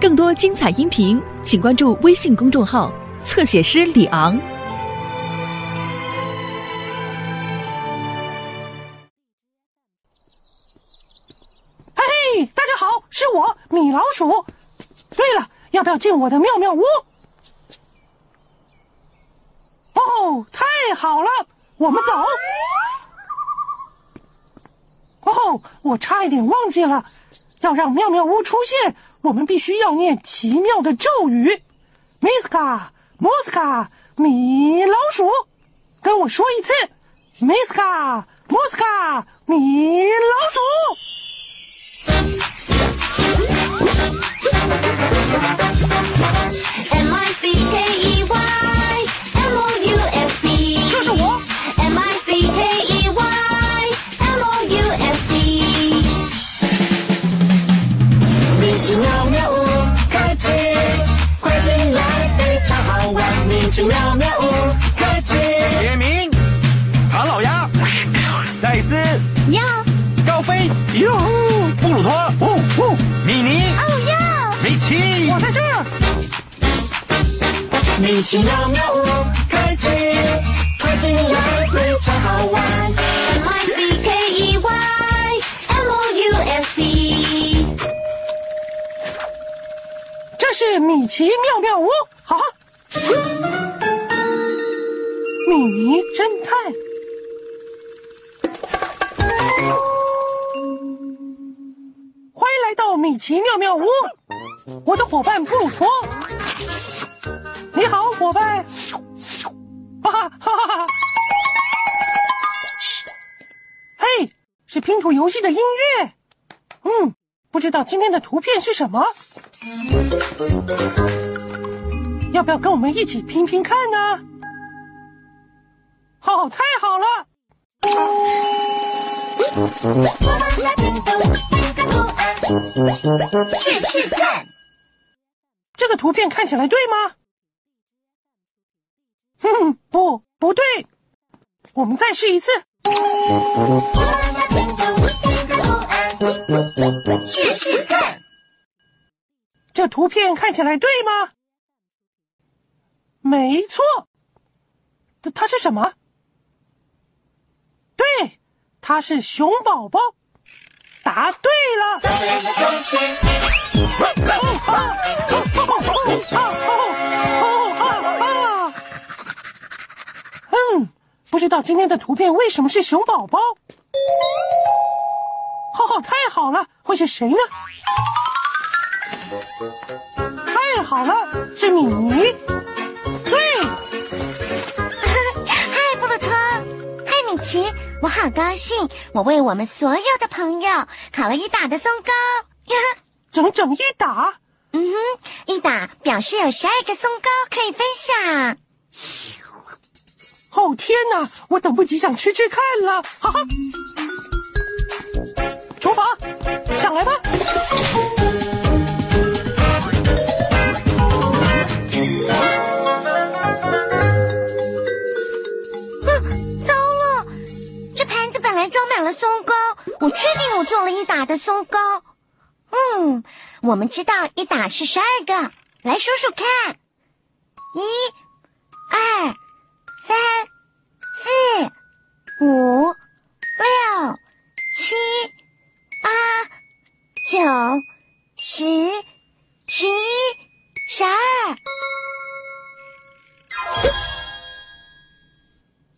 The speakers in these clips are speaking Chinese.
更多精彩音频，请关注微信公众号“侧写师李昂”。嘿嘿，大家好，是我米老鼠。对了，要不要进我的妙妙屋？哦，太好了，我们走。哦，我差一点忘记了，要让妙妙屋出现，我们必须要念奇妙的咒语。Miska Moska 米老鼠，跟我说一次，Miska Moska 米老鼠。奇妙妙屋开启，快进来，非常好玩。M I C K E Y M O U S E。这是米奇妙妙屋，好，米妮侦探。欢迎来到米奇妙妙屋，我的伙伴布鲁托。好，伙伴。哈哈哈哈哈！嘿，是拼图游戏的音乐。嗯，不知道今天的图片是什么？要不要跟我们一起拼拼看呢？哦，太好了！试试看，这个图片看起来对吗？哼，不，不对。我们再试一次。试试看，这图片看起来对吗？没错。它它是什么？对，它是熊宝宝。答对了。嗯，不知道今天的图片为什么是熊宝宝？哦，太好了，会是谁呢？太好了，是米妮。对，嗨，布鲁托！嗨，米奇！我好高兴，我为我们所有的朋友烤了一打的松糕。整整一打。嗯哼，一打表示有十二个松糕可以分享。哦天哪，我等不及想吃吃看了！哈哈，厨房上来吧。哼，糟了，这盘子本来装满了松糕，我确定我做了一打的松糕。嗯，我们知道一打是十二个，来数数看，一、二、三、四、五、六、七、八、九、十、十一、十二。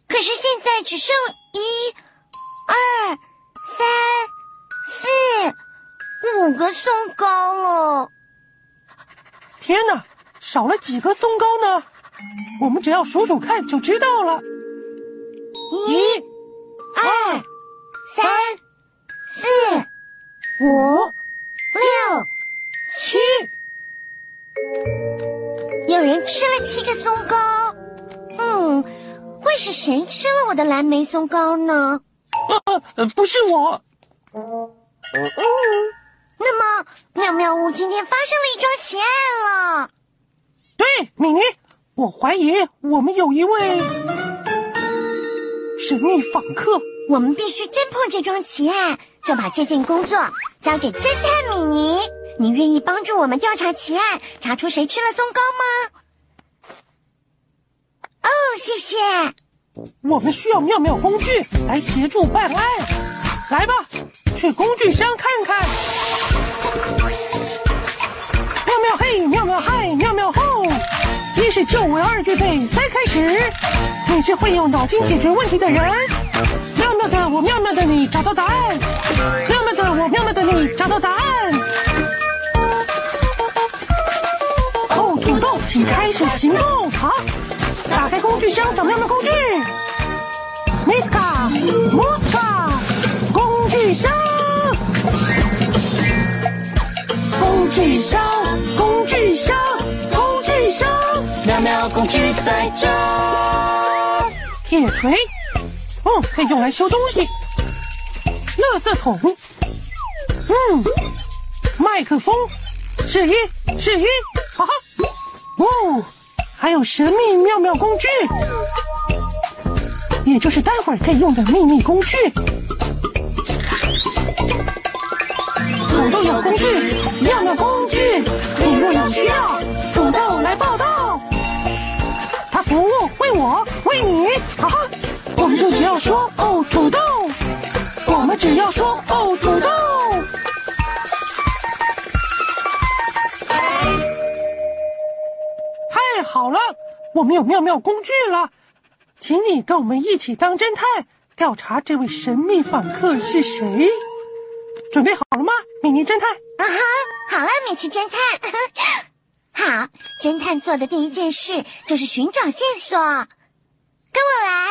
可是现在只剩一、二、三、四、五个松糕了。天哪，少了几个松糕呢？我们只要数数看就知道了。一、二、三、四、五、六、七，有人吃了七个松糕。嗯，会是谁吃了我的蓝莓松糕呢？呃呃，不是我。嗯那么妙妙屋今天发生了一桩奇案了。对，米妮，我怀疑我们有一位神秘访客。我们必须侦破这桩奇案，就把这件工作交给侦探米妮。你愿意帮助我们调查奇案，查出谁吃了松糕吗？哦，谢谢。我们需要妙妙工具来协助办案。来吧，去工具箱看看。妙妙嘿，妙妙嗨，妙妙吼！是救我，二预备，三开始。你是会用脑筋解决问题的人。妙妙的我，妙妙的你，找到答案。妙妙的我，妙妙的你，找到答案。哦，土豆，请开始行动。好，打开工具箱，找妙妙工具。Miska，莫斯卡，工具箱，工具箱，工具箱，工具箱。妙妙工具在这。铁锤，哦，可以用来修东西。垃圾桶，嗯，麦克风，试音，试音，哈哈，哦，还有神秘妙妙工具，也就是待会儿可以用的秘密工具。土豆有工具，妙妙工具，你若有需要，报道。他服务为我为你，哈哈，我们就只要说哦土豆，我们只要说哦土豆。太好了，我们有妙妙工具了，请你跟我们一起当侦探，调查这位神秘访客是谁。准备好了吗，米妮侦探？啊哈，好了，米奇侦探。好，侦探做的第一件事就是寻找线索。跟我来。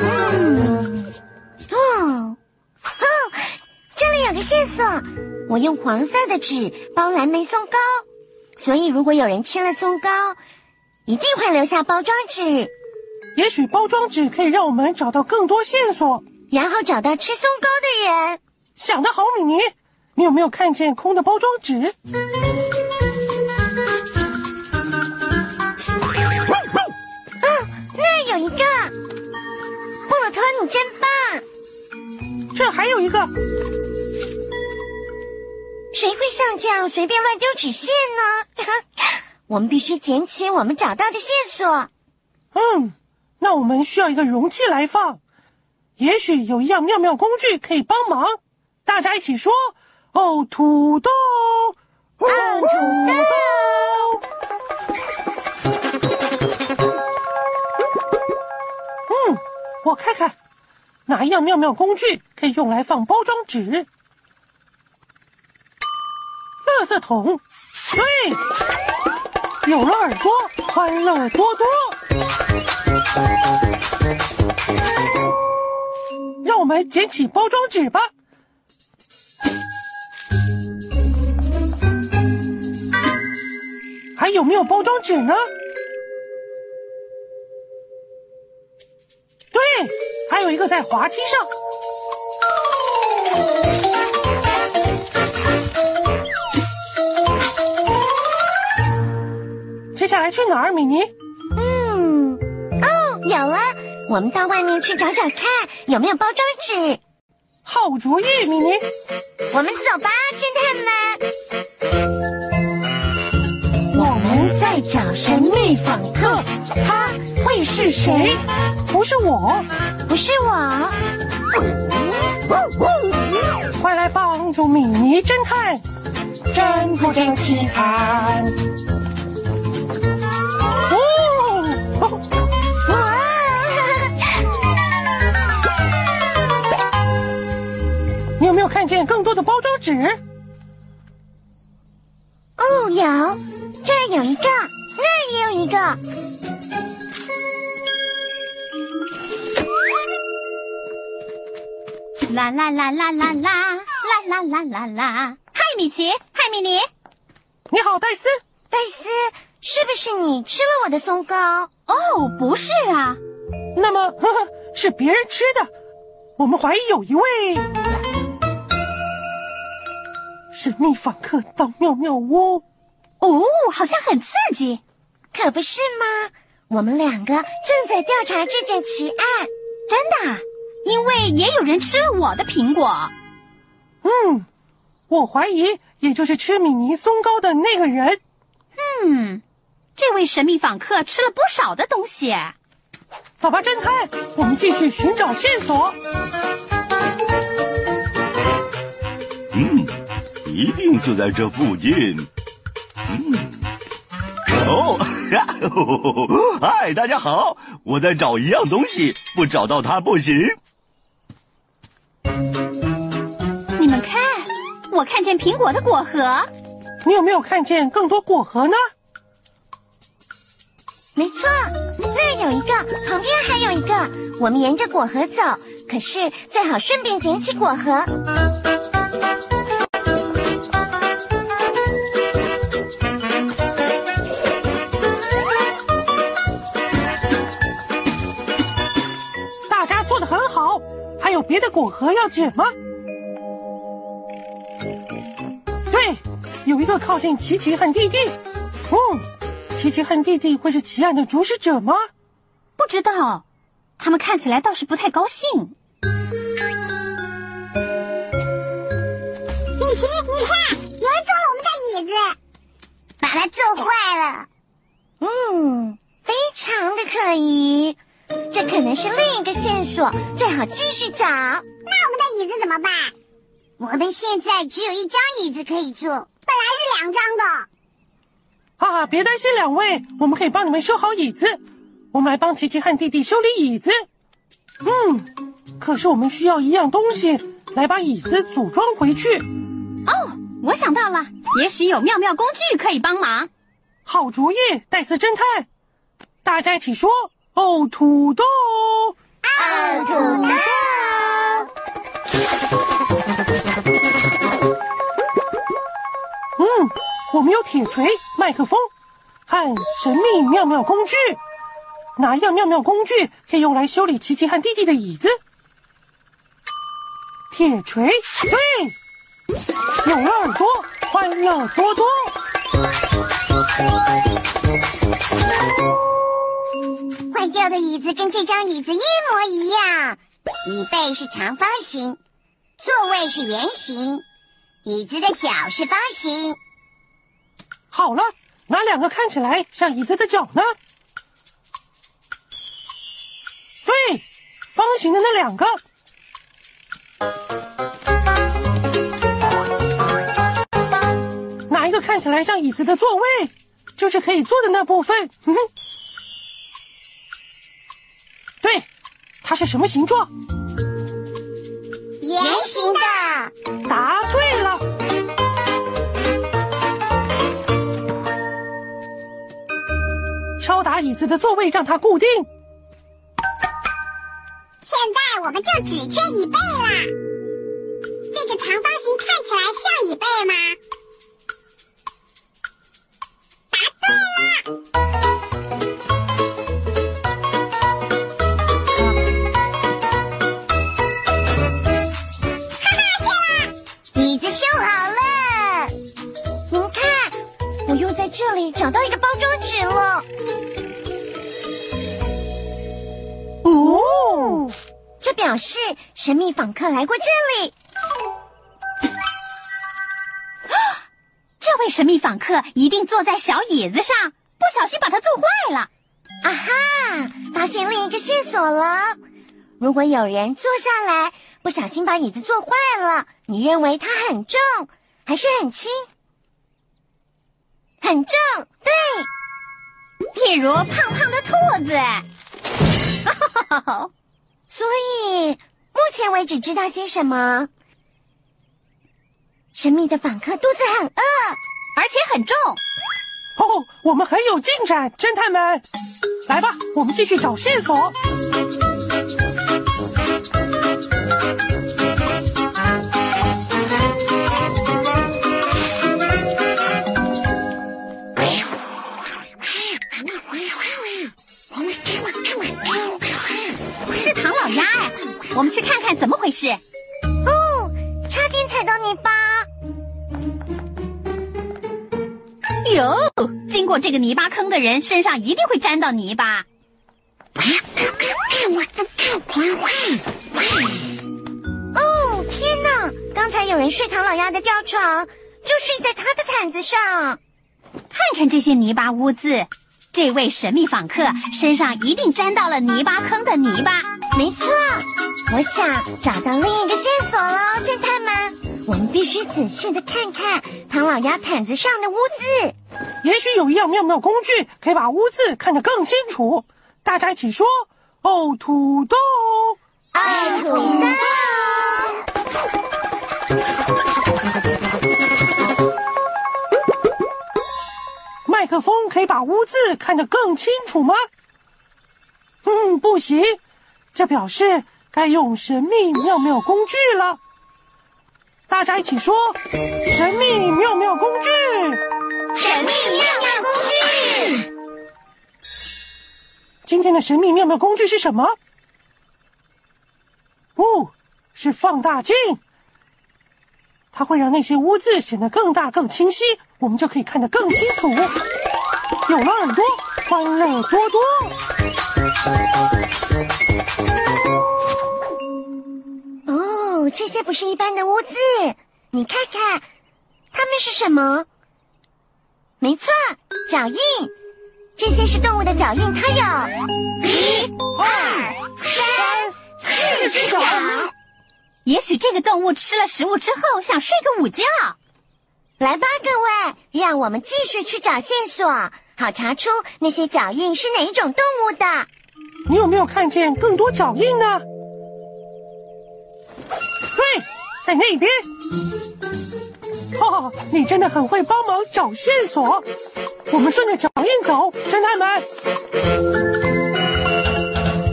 嗯，哦，哦，这里有个线索。我用黄色的纸包蓝莓松糕，所以如果有人吃了松糕，一定会留下包装纸，也许包装纸可以让我们找到更多线索。然后找到吃松糕的人。想得好，米妮，你有没有看见空的包装纸？那儿有一个，布鲁托，你真棒！这还有一个，谁会像这样随便乱丢纸屑呢？我们必须捡起我们找到的线索。嗯，那我们需要一个容器来放。也许有一样妙妙工具可以帮忙。大家一起说：“哦，土豆，哦，土豆。”嗯，我看看哪一样妙妙工具可以用来放包装纸。垃圾桶，对，有了耳朵，欢乐多多。让我们捡起包装纸吧。还有没有包装纸呢？对，还有一个在滑梯上。接下来去哪儿，米妮？嗯，哦，有啊，我们到外面去找找看有没有包装纸。好主意，米妮。我们走吧，侦神秘访客，他会是谁？不是我，不是我，快来帮助米妮侦探，真不真奇案？哦，哇！你有没有看见更多的包装纸？哦，有，这儿有一个，也有一个。啦啦啦啦啦啦啦啦啦啦啦！嗨，米奇，嗨，米妮。你好，戴斯。戴斯，是不是你吃了我的松糕？哦，不是啊，那么，呵呵，是别人吃的。我们怀疑有一位神秘访客到妙妙屋。哦，好像很刺激。可不是吗？我们两个正在调查这件奇案。真的啊，因为也有人吃了我的苹果。嗯，我怀疑也就是吃米尼松糕的那个人。嗯，这位神秘访客吃了不少的东西。走吧，侦探，我们继续寻找线索。嗯，一定就在这附近。嗯，哦，嗨，大家好，我在找一样东西，不找到它不行。你们看，我看见苹果的果核。你有没有看见更多果核呢？没错，那儿有一个，旁边还有一个。我们沿着果核走，可是最好顺便捡起果核。果核要捡吗？对，有一个靠近琪琪和弟弟。嗯，琪琪和弟弟会是奇案的主使者吗？不知道，他们看起来倒是不太高兴。米奇，你看，有人坐了我们的椅子，把它坐坏了。嗯，非常的可疑，这可能是另一个线索，最好继续找。那我们的椅子怎么办？我们现在只有一张椅子可以坐，本来是两张的。啊，别担心，两位，我们可以帮你们修好椅子。我们来帮琪琪和弟弟修理椅子。嗯，可是我们需要一样东西来把椅子组装回去。哦，我想到了，也许有妙妙工具可以帮忙。好主意，戴斯侦探！大家一起说：“哦，土豆！”哦，土豆。嗯，我们有铁锤、麦克风和神秘妙妙工具。哪一样妙妙工具可以用来修理琪琪和弟弟的椅子？铁锤，对，有了耳朵，欢乐多多。坏掉的椅子跟这张椅子一模一样，椅背是长方形，座位是圆形，椅子的脚是方形。好了，哪两个看起来像椅子的脚呢？对，方形的那两个。哪一个看起来像椅子的座位？就是可以坐的那部分。嗯哼，对，它是什么形状？圆形的。答对了。敲打椅子的座位，让它固定。现在我们就只缺椅背啦。这个长方形看起来像椅背吗？这里找到一个包装纸了。哦，这表示神秘访客来过这里。这位神秘访客一定坐在小椅子上，不小心把它坐坏了。啊哈！发现另一个线索了。如果有人坐下来，不小心把椅子坐坏了，你认为它很重还是很轻？很重，对。譬如胖胖的兔子。所以目前为止知道些什么？神秘的访客肚子很饿。而且很重。哦，我们很有进展，侦探们，来吧，我们继续找线索。我们去看看怎么回事。哦，差点踩到泥巴。哟，经过这个泥巴坑的人身上一定会沾到泥巴。哦，天哪！刚才有人睡唐老鸭的吊床，就睡在他的毯子上。看看这些泥巴污渍，这位神秘访客身上一定沾到了泥巴坑的泥巴。没错，我想找到另一个线索了，侦探们。我们必须仔细的看看唐老鸭毯子上的污渍。也许有一样妙妙工具可以把污渍看得更清楚。大家一起说：“哦，土豆！”哦土豆。麦克风可以把污渍看得更清楚吗？嗯，不行，这表示该用神秘妙妙工具了。大家一起说：“神秘妙妙工具！”神秘妙妙工具。今天的神秘妙妙工具是什么？哦，是放大镜。它会让那些污渍显得更大、更清晰，我们就可以看得更清楚。有了耳朵，欢乐多多。这不是一般的污渍，你看看，它们是什么？没错，脚印。这些是动物的脚印，它有一、二、三、四只脚。也许这个动物吃了食物之后想睡个午觉。来吧，各位，让我们继续去找线索，好查出那些脚印是哪一种动物的。你有没有看见更多脚印呢？对，在那边。哦，你真的很会帮忙找线索。我们顺着脚印走，侦探们。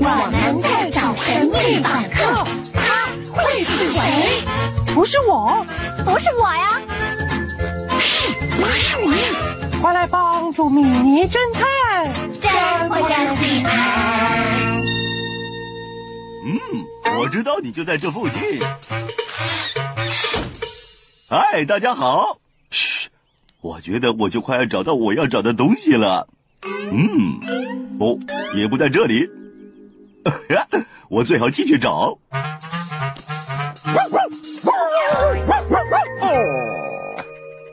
我们在找神秘访客，他会是谁？不是我，不是我呀，快来帮助米妮侦探。真不真心啊？嗯，我知道你就在这附近。嗨，大家好。嘘，我觉得我就快要找到我要找的东西了。嗯，哦，也不在这里。我最好继续找。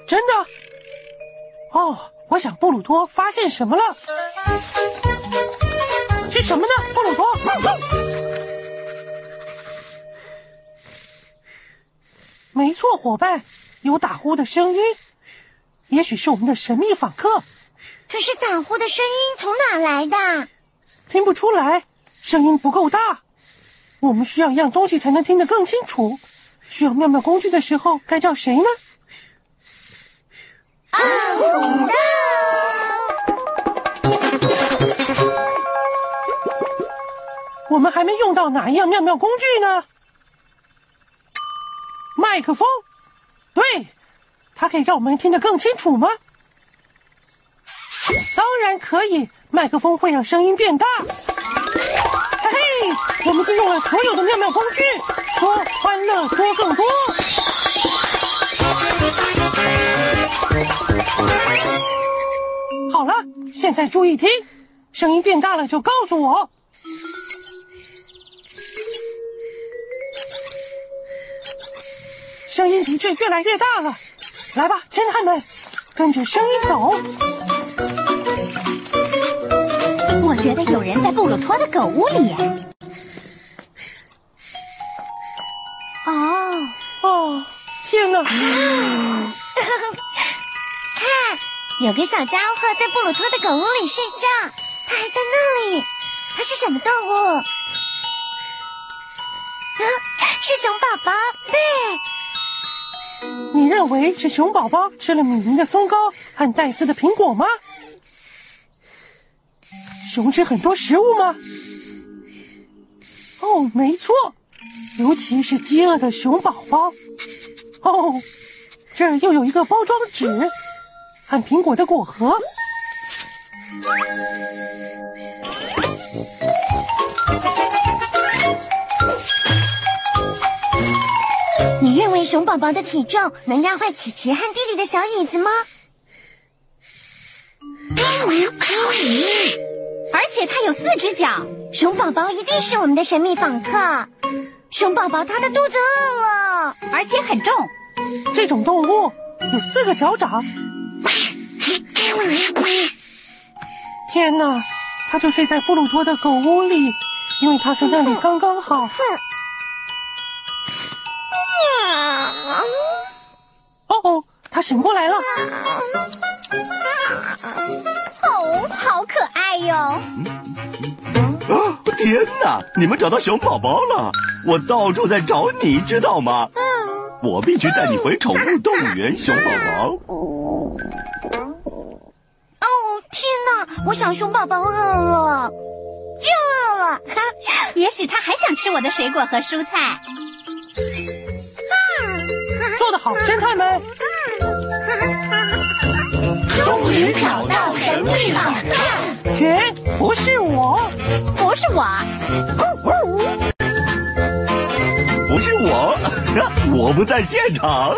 真的？哦，我想布鲁托发现什么了？是什么呢，布鲁托？没错，伙伴，有打呼的声音，也许是我们的神秘访客。可是打呼的声音从哪来的？听不出来，声音不够大。我们需要一样东西才能听得更清楚。需要妙妙工具的时候，该叫谁呢？土豆。我们还没用到哪一样妙妙工具呢？麦克风，对，它可以让我们听得更清楚吗？当然可以，麦克风会让声音变大。嘿嘿，我们就用了所有的妙妙工具，说欢乐多更多。好了，现在注意听，声音变大了就告诉我。声音的确越来越大了，来吧，侦探们，跟着声音走。我觉得有人在布鲁托的狗屋里。哦，哦，天哪！看，有个小家伙在布鲁托的狗屋里睡觉，它还在那里。它是什么动物？啊，是熊宝宝。对，你认为是熊宝宝吃了米妮的松糕和戴斯的苹果吗？熊吃很多食物吗？哦，没错，尤其是饥饿的熊宝宝。哦，这儿又有一个包装纸和苹果的果核。你认为熊宝宝的体重能压坏琪琪和弟弟的小椅子吗？而且它有四只脚。熊宝宝一定是我们的神秘访客。熊宝宝他的肚子饿了。而且很重，这种动物有四个脚掌。天哪，它就睡在布鲁托的狗屋里，因为它说那里刚刚好。哦哦，他醒过来了。哦，好可爱哟！啊！天哪，你们找到熊宝宝了！我到处在找你，知道吗？我必须带你回宠物动物园，熊宝宝。哦，天哪！我想熊宝宝饿了，就饿了。也许他还想吃我的水果和蔬菜。做得好，侦探们！终于找到神秘宝藏，绝不是我，不是我，不是我，我不在现场。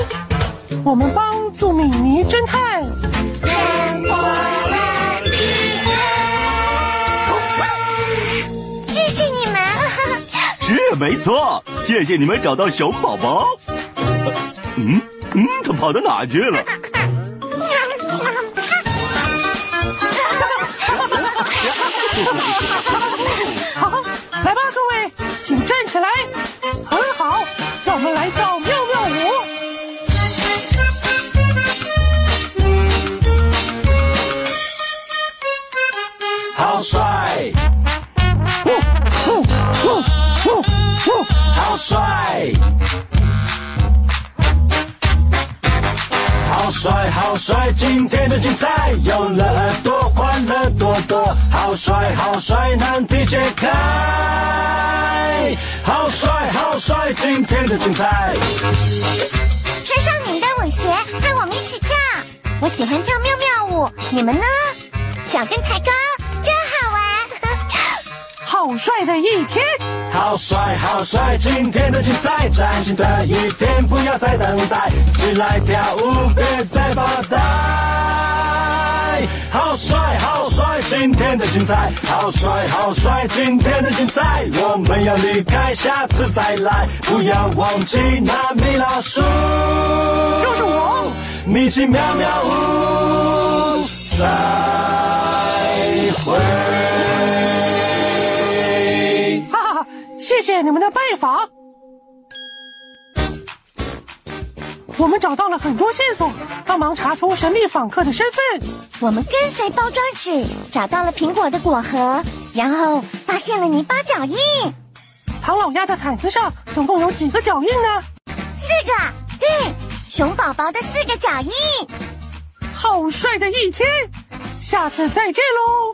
我们帮助米妮侦探。谢谢你们。是没错，谢谢你们找到熊宝宝。嗯嗯，它跑到哪去了？精彩有了耳朵，欢乐多多。好帅，好帅，难题解开。好帅，好帅！今天的精彩。穿上你的舞鞋，和我们一起跳。我喜欢跳妙妙舞，你们呢？脚跟抬高，真好玩。好帅的一天，好帅，好帅！今天的精彩，崭新的一天，不要再等待，起来跳舞，别再发呆。好帅，好帅！今天的精彩，好帅，好帅！今天的精彩，我们要离开，下次再来，不要忘记那米老鼠，就是我。米奇妙妙屋，再会。哈哈哈！谢谢你们的拜访。我们找到了很多线索，帮忙查出神秘访客的身份。我们跟随包装纸找到了苹果的果核，然后发现了泥巴脚印，唐老鸭的毯子上总共有几个脚印呢？四个，对，熊宝宝的四个脚印。好帅的一天，下次再见喽！